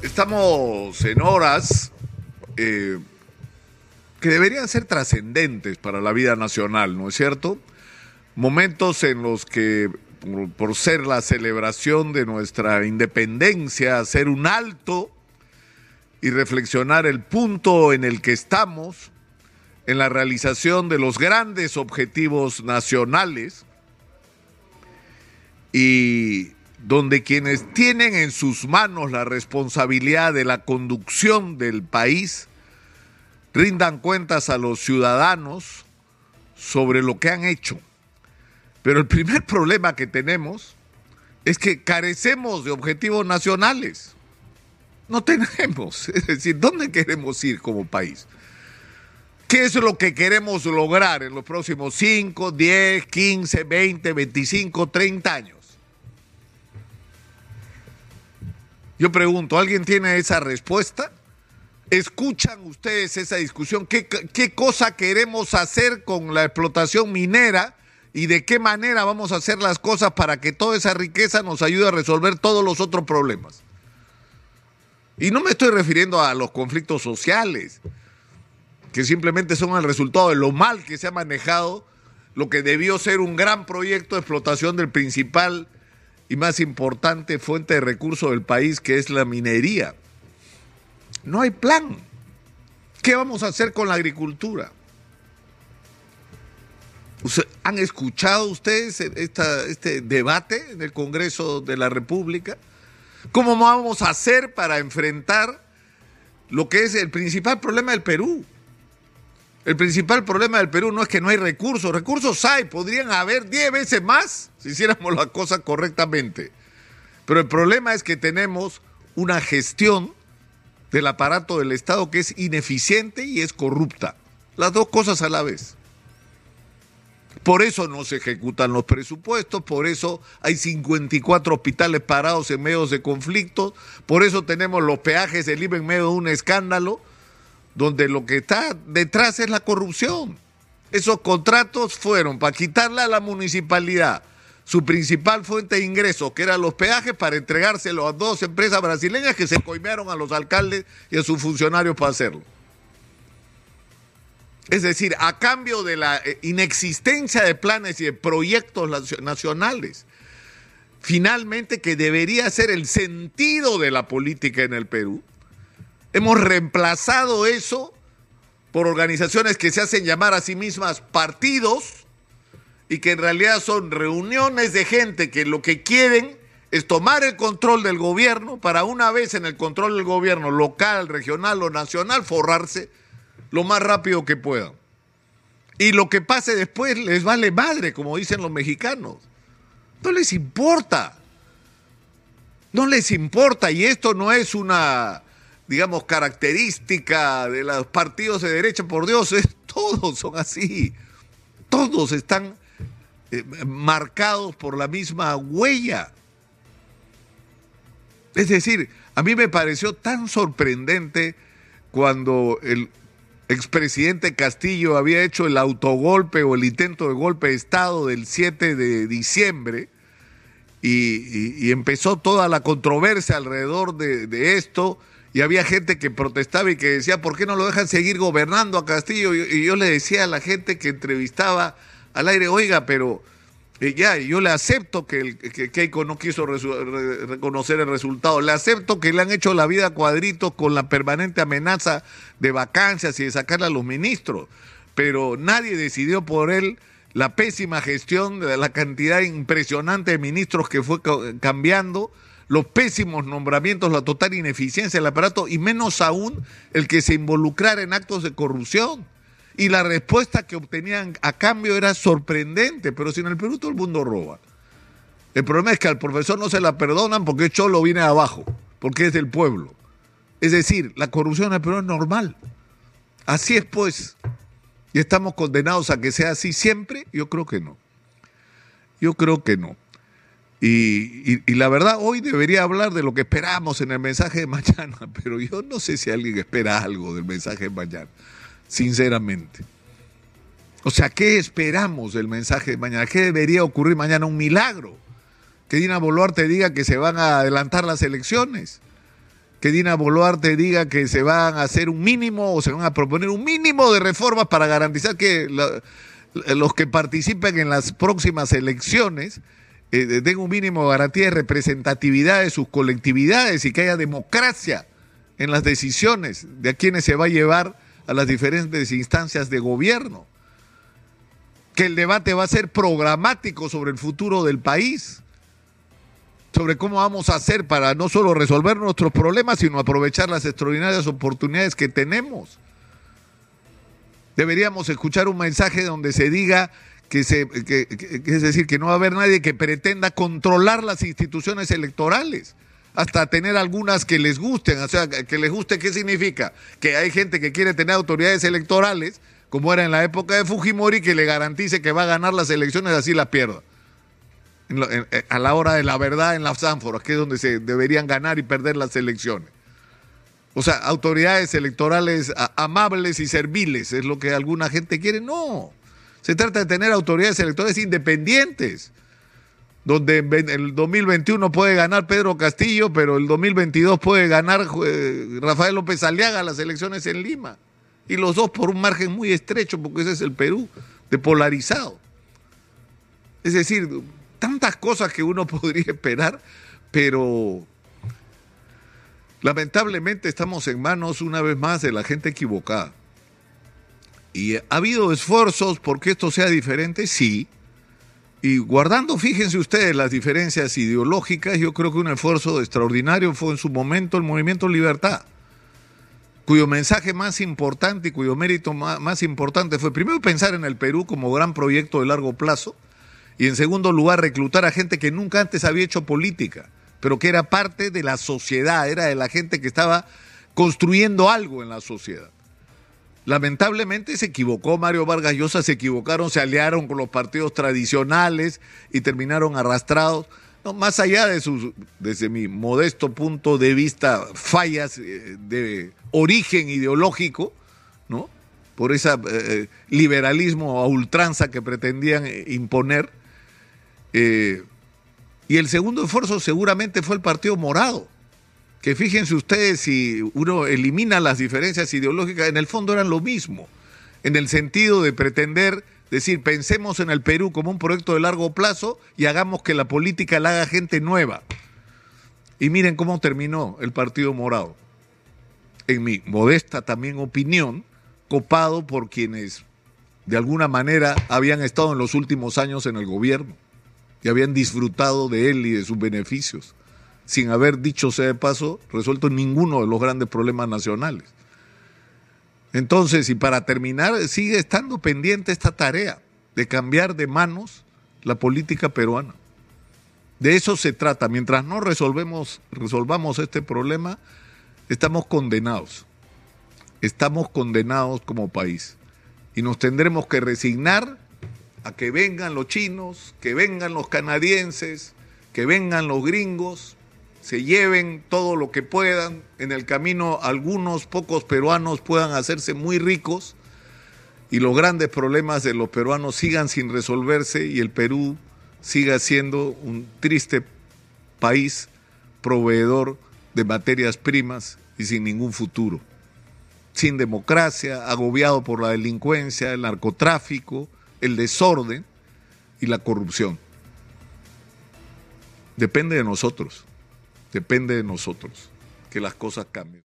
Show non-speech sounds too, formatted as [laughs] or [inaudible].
Estamos en horas eh, que deberían ser trascendentes para la vida nacional, ¿no es cierto? Momentos en los que, por, por ser la celebración de nuestra independencia, hacer un alto y reflexionar el punto en el que estamos en la realización de los grandes objetivos nacionales y donde quienes tienen en sus manos la responsabilidad de la conducción del país rindan cuentas a los ciudadanos sobre lo que han hecho. Pero el primer [laughs] problema que tenemos es que carecemos de objetivos nacionales. No tenemos. [laughs] Es decir, ¿dónde queremos ir como país? ¿Qué es lo que queremos lograr en los próximos 5, 10, 15, 20, 25, 30 años? Yo pregunto, ¿alguien tiene esa respuesta? ¿Escuchan ustedes esa discusión? ¿Qué, ¿Qué, cosa queremos hacer con la explotación minera y de qué manera vamos a hacer las cosas para que toda esa riqueza nos ayude a resolver todos los otros problemas? Y no me estoy refiriendo a los conflictos sociales, que simplemente son el resultado de lo mal que se ha manejado lo que debió ser un gran proyecto de explotación del principal y más importante fuente de recursos del país, que es la minería. No hay plan. ¿Qué vamos a hacer con la agricultura? ¿Han escuchado ustedes esta, este debate en el Congreso de la República? ¿Cómo vamos a hacer para enfrentar lo que es el principal problema del Perú? El principal problema del Perú no es que no hay recursos, recursos hay, podrían haber 10 veces más si hiciéramos las cosas correctamente. Pero el problema es que tenemos una gestión del aparato del Estado que es ineficiente y es corrupta. Las dos cosas a la vez. Por eso no se ejecutan los presupuestos, por eso hay 54 hospitales parados en medios de conflicto, por eso tenemos los peajes del IVA en medio de un escándalo, donde lo que está detrás es la corrupción. Esos contratos fueron para quitarle a la municipalidad su principal fuente de ingresos, que eran los peajes, para entregárselo a dos empresas brasileñas que se coimearon a los alcaldes y a sus funcionarios para hacerlo. Es decir, a cambio de la eh, inexistencia de planes y de proyectos nacionales, finalmente que debería ser el sentido de la política en el Perú, Hemos reemplazado eso por organizaciones que se hacen llamar a sí mismas partidos y que en realidad son reuniones de gente que lo que quieren es tomar el control del gobierno para una vez en el control del gobierno local, regional o nacional forrarse lo más rápido que puedan. Y lo que pase después les vale madre, como dicen los mexicanos. No les importa. No les importa. Y esto no es una digamos, característica de los partidos de derecha, por Dios, es, [laughs] todos son así. Todos están eh, marcados por la misma huella. Es decir, a mí me pareció tan sorprendente cuando el expresidente Castillo había hecho el autogolpe o el intento de golpe de Estado del 7 de diciembre y, empezó toda la controversia alrededor de, de esto y había gente que protestaba y que decía, ¿por qué no lo dejan seguir gobernando a Castillo? Y, yo le decía a la gente que entrevistaba al aire, oiga, pero eh, ya, yo le acepto que, Keiko no quiso reconocer el resultado, le acepto que le han hecho la vida cuadritos con la permanente amenaza de vacancias y de sacarle a los ministros, pero nadie decidió por él la pésima gestión de la cantidad impresionante de ministros que fue cambiando los pésimos nombramientos, la total ineficiencia del aparato y menos aún el que se involucrara en actos de corrupción. Y la respuesta que obtenían a cambio era sorprendente, pero si en el Perú todo el mundo roba. El problema es que al profesor no se la perdonan porque Cholo viene abajo, porque es del pueblo. Es decir, la corrupción en el Perú es normal. Así es pues. ¿Y estamos condenados a que sea así siempre? Yo creo que no. Yo creo que no. Y, la verdad, hoy debería hablar de lo que esperamos en el mensaje de mañana, [laughs] pero yo no sé si alguien espera algo del mensaje de mañana, sinceramente. O sea, ¿qué esperamos del mensaje de mañana? ¿Qué debería ocurrir mañana? Un milagro. Que Dina Boluarte diga que se van a adelantar las elecciones. que Dina Boluarte diga que se van a hacer un mínimo o se van a proponer un mínimo de reformas para garantizar que los que participen en las próximas elecciones eh, tengan un mínimo de garantía de representatividad de sus colectividades y que haya democracia en las decisiones de a quienes se va a llevar a las diferentes instancias de gobierno. Que el debate va a ser programático sobre el futuro del país sobre cómo vamos a hacer para no solo resolver nuestros problemas, sino aprovechar las extraordinarias oportunidades que tenemos. Deberíamos escuchar un mensaje donde se diga que, se, es decir, que no va a haber nadie que pretenda controlar las instituciones electorales, hasta tener algunas que les gusten, o sea, que les guste, ¿qué significa? Que hay gente que quiere tener autoridades electorales, como era en la época de Fujimori, que le garantice que va a ganar las elecciones, así las pierda a la hora de la verdad en las ánforas, que es donde se deberían ganar y perder las elecciones. O sea, autoridades electorales amables y serviles, es lo que alguna gente quiere. No, se trata de tener autoridades electorales independientes, donde en el 2021 puede ganar Pedro Castillo, pero el 2022 puede ganar eh, Rafael López Aliaga las elecciones en Lima. Y los dos por un margen muy estrecho, porque ese es el Perú, de polarizado. Es decir, tantas cosas que uno [laughs] podría esperar, pero lamentablemente estamos en manos una vez más de la gente equivocada. ¿Y ha habido esfuerzos porque esto sea diferente? Sí. Y guardando, fíjense ustedes, las diferencias ideológicas, yo creo que un esfuerzo extraordinario fue en su momento el movimiento Libertad, cuyo mensaje más importante y cuyo mérito más, más importante fue primero pensar en el Perú como gran proyecto de largo plazo, y en segundo lugar, reclutar a gente que nunca antes había hecho política, pero que era parte de la sociedad, era de la gente que estaba construyendo algo en la sociedad. Lamentablemente se equivocó Mario Vargas Llosa, se equivocaron, se aliaron con los partidos tradicionales y terminaron arrastrados. Más allá de sus, desde mi modesto punto de vista, fallas eh, de origen ideológico, ¿no? Por ese eh, liberalismo a ultranza que pretendían imponer, eh, y el segundo esfuerzo seguramente fue el Partido Morado, que fíjense ustedes, si uno elimina las diferencias ideológicas, en el fondo eran lo mismo, en el sentido de pretender decir, pensemos en el Perú como un proyecto de largo plazo y hagamos que la política la haga gente nueva. Y miren cómo terminó el Partido Morado. En mi modesta también opinión, copado por quienes de alguna manera habían estado en los últimos años en el gobierno y habían disfrutado de él y de sus beneficios, sin haber, dicho sea de paso, resuelto ninguno de los grandes problemas nacionales. Entonces, y para terminar, sigue estando pendiente esta tarea de cambiar de manos la política peruana. De eso se trata. Mientras no resolvemos, resolvamos este problema, estamos condenados. Estamos condenados como país. Y nos tendremos que resignar a que vengan los chinos, que vengan los canadienses, que vengan los gringos, se lleven todo lo que puedan, en el camino algunos pocos peruanos puedan hacerse muy ricos y los grandes problemas de los peruanos sigan sin resolverse y el Perú siga siendo un triste país proveedor de materias primas y sin ningún futuro, sin democracia, agobiado por la delincuencia, el narcotráfico, el desorden y la corrupción. Depende de nosotros, depende de nosotros que las cosas cambien.